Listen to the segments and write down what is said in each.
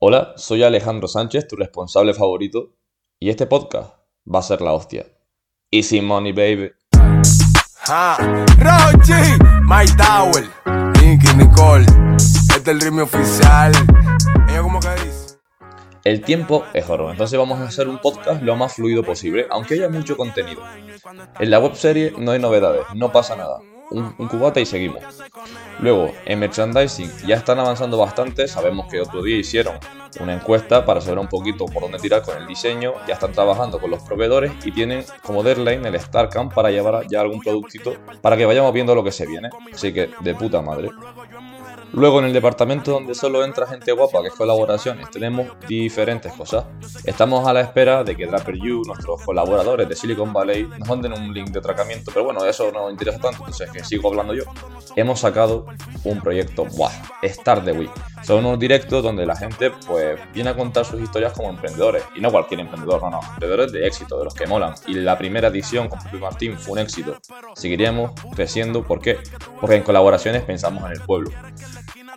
Hola, soy Alejandro Sánchez, tu responsable favorito, y este podcast va a ser la hostia. Easy money, baby. Ah, Rochi, My Tower, Nicky Nicole, este es el ritmo oficial. Ella como que dice. El tiempo es oro, entonces vamos a hacer un podcast lo más fluido posible, aunque haya mucho contenido. En la webserie no hay novedades, no pasa nada un, cubata y seguimos. Luego, en merchandising ya están avanzando bastante, sabemos que otro día hicieron una encuesta para saber un poquito por dónde tirar con el diseño, ya están trabajando con los proveedores y tienen como deadline el StarCamp para llevar ya algún productito para que vayamos viendo lo que se viene. Así que de puta madre. Luego en el departamento donde solo entra gente guapa, que es colaboraciones, tenemos diferentes cosas. Estamos a la espera de que DrapperU, nuestros colaboradores de Silicon Valley, nos manden un link de tratamiento, pero bueno, eso no interesa tanto, entonces que sigo hablando yo. Hemos sacado un proyecto, ¡buah! Start the Week. Son unos directos donde la gente pues viene a contar sus historias como emprendedores, y no cualquier emprendedor, no, no, emprendedores de éxito, de los que molan. Y la primera edición con Pepe Martín fue un éxito. Seguiríamos creciendo, ¿por qué? Porque en colaboraciones pensamos en el pueblo.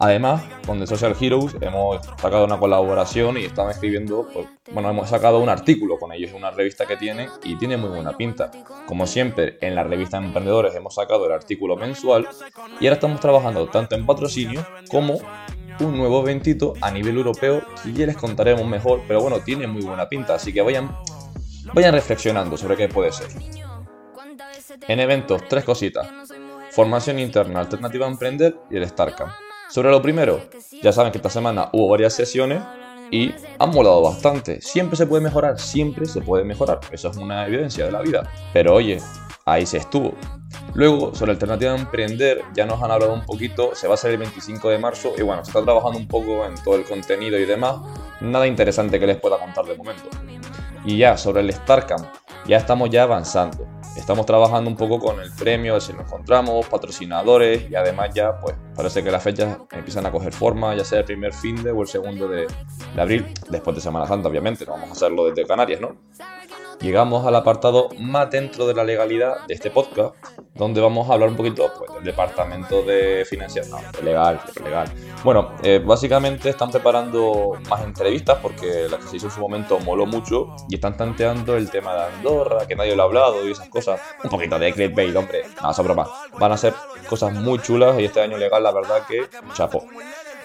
Además, con The Social Heroes hemos sacado una colaboración y estamos escribiendo, pues, bueno, hemos sacado un artículo con ellos, una revista que tienen y tiene muy buena pinta. Como siempre, en la revista Emprendedores hemos sacado el artículo mensual y ahora estamos trabajando tanto en patrocinio como un nuevo eventito a nivel europeo y ya les contaremos mejor, pero bueno, tiene muy buena pinta, así que vayan, vayan reflexionando sobre qué puede ser. En eventos, tres cositas. Formación interna, alternativa a emprender y el StarCamp. Sobre lo primero, ya saben que esta semana hubo varias sesiones y han molado bastante. Siempre se puede mejorar, siempre se puede mejorar. Eso es una evidencia de la vida. Pero oye, ahí se estuvo. Luego, sobre alternativa a emprender, ya nos han hablado un poquito, se va a hacer el 25 de marzo y bueno, se está trabajando un poco en todo el contenido y demás. Nada interesante que les pueda contar de momento. Y ya, sobre el StarCamp, ya estamos ya avanzando. Estamos trabajando un poco con el premio, si nos encontramos, patrocinadores y además ya pues parece que las fechas empiezan a coger forma, ya sea el primer fin de o el segundo de, de abril, después de Semana Santa obviamente, no vamos a hacerlo desde Canarias, ¿no? Llegamos al apartado más dentro de la legalidad de este podcast, donde vamos a hablar un poquito pues, del departamento de financiación, no, legal, legal. Bueno, eh, básicamente están preparando más entrevistas porque la que se hizo en su momento moló mucho y están tanteando el tema de Andorra, que nadie lo ha hablado y esas cosas. Un poquito de clickbait, hombre, nada, sobre más. Van a ser cosas muy chulas y este año legal, la verdad que chapo.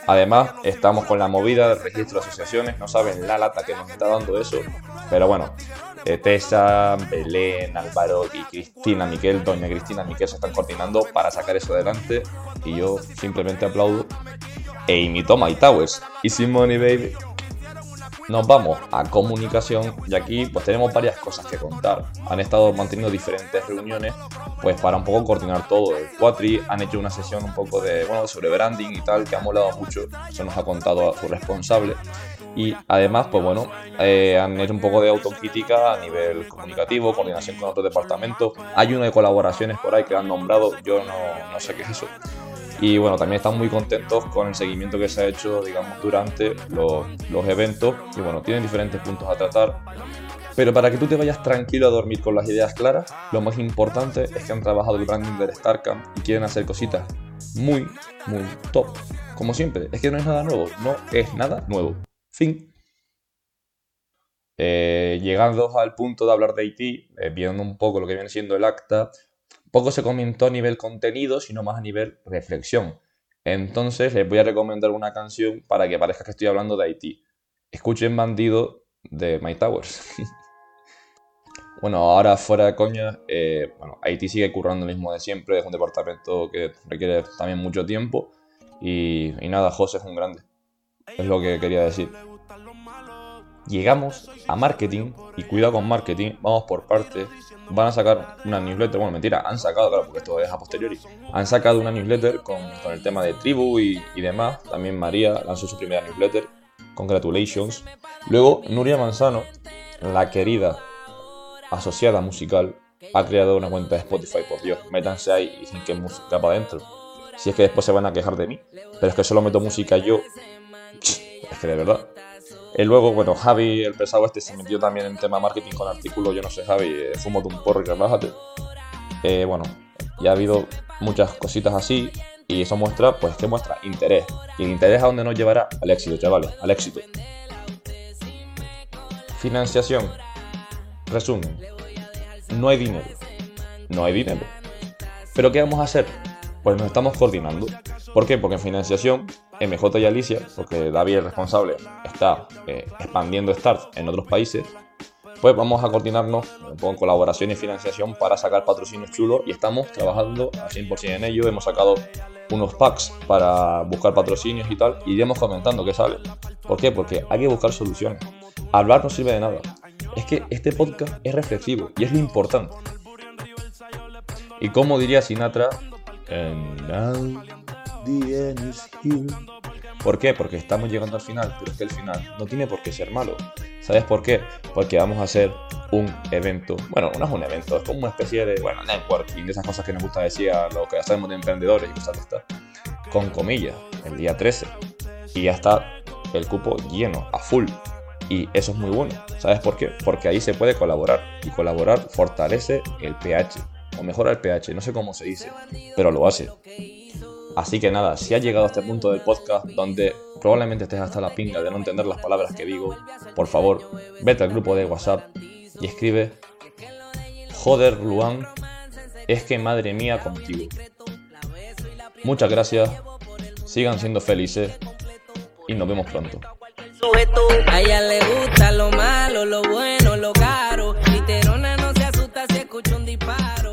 Además, estamos con la movida del registro de asociaciones, no saben la lata que nos está dando eso, pero bueno, eh, Tessa, Belén, Álvaro y Cristina Miquel, doña Cristina Miquel se están coordinando para sacar eso adelante y yo simplemente aplaudo e imito a My Towers. Easy money, baby nos vamos a comunicación y aquí pues tenemos varias cosas que contar. Han estado manteniendo diferentes reuniones pues para un poco coordinar todo. El Quatri han hecho una sesión un poco de, bueno, sobre branding y tal que ha molado mucho. Eso nos ha contado a su responsable. Y además, pues bueno, eh, han hecho un poco de autocrítica a nivel comunicativo, coordinación con otros departamentos. Hay una de colaboraciones por ahí que han nombrado, yo no, no sé qué es eso. Y bueno, también están muy contentos con el seguimiento que se ha hecho, digamos, durante los, los eventos. Y bueno, tienen diferentes puntos a tratar. Pero para que tú te vayas tranquilo a dormir con las ideas claras, lo más importante es que han trabajado el branding del StarCamp y quieren hacer cositas muy, muy top. Como siempre, es que no es nada nuevo, no es nada nuevo. Fin. Eh, llegando al punto de hablar de Haití, eh, viendo un poco lo que viene siendo el acta, poco se comentó a nivel contenido, sino más a nivel reflexión. Entonces les voy a recomendar una canción para que parezca que estoy hablando de Haití. Escuchen Bandido de My Towers. bueno, ahora fuera de coña, eh, bueno, Haití sigue currando lo mismo de siempre, es un departamento que requiere también mucho tiempo. Y, y nada, José es un grande. Es lo que quería decir llegamos a marketing, y cuidado con marketing, vamos por partes, van a sacar una newsletter, bueno, mentira, han sacado, claro, porque esto es a posteriori, han sacado una newsletter con, el tema de tribu y, demás, también María lanzó su primera newsletter, congratulations. Luego, Nuria Manzano, la querida asociada musical, ha creado una cuenta de Spotify, por Dios, métanse ahí y dicen que música para adentro. Si es que después se van a quejar de mí, pero es que solo meto música yo, es que de verdad. Y luego, bueno, Javi, el pesado este, se metió también en tema marketing con artículos. Yo no sé, Javi, eh, fumo un porro y relájate. Eh, bueno, ya ha habido muchas cositas así. Y eso muestra, pues, ¿qué muestra? Interés. ¿Y el interés a dónde nos llevará? Al éxito, chavales, al éxito. Financiación. Resumen. No hay dinero. No hay dinero. ¿Pero qué vamos a hacer? Pues nos estamos coordinando. ¿Por qué? Porque en financiación, MJ y Alicia, porque David, el responsable, está eh, expandiendo Start en otros países, pues vamos a coordinarnos con colaboración y financiación para sacar patrocinios chulos y estamos trabajando al 100% en ello. Hemos sacado unos packs para buscar patrocinios y tal, y iremos comentando qué sale. ¿Por qué? Porque hay que buscar soluciones. Hablar no sirve de nada. Es que este podcast es reflexivo y es lo importante. Y como diría Sinatra, ¿Por qué? Porque estamos llegando al final, pero es que el final no tiene por qué ser malo. ¿Sabes por qué? Porque vamos a hacer un evento. Bueno, no es un evento, es como una especie de, bueno, networking, de esas cosas que nos gusta decir a lo que hacemos de emprendedores y cosas de. Con comillas, el día 13. Y ya está el cupo lleno, a full. Y eso es muy bueno. ¿Sabes por qué? Porque ahí se puede colaborar. Y colaborar fortalece el pH. O mejora el pH, no sé cómo se dice, pero lo hace. Así que nada, si has llegado a este punto del podcast donde probablemente estés hasta la pinga de no entender las palabras que digo, por favor, vete al grupo de WhatsApp y escribe, joder Luan, es que madre mía contigo. Muchas gracias, sigan siendo felices y nos vemos pronto. A ella le gusta lo malo, lo bueno, lo caro. no se asusta si escucha un disparo.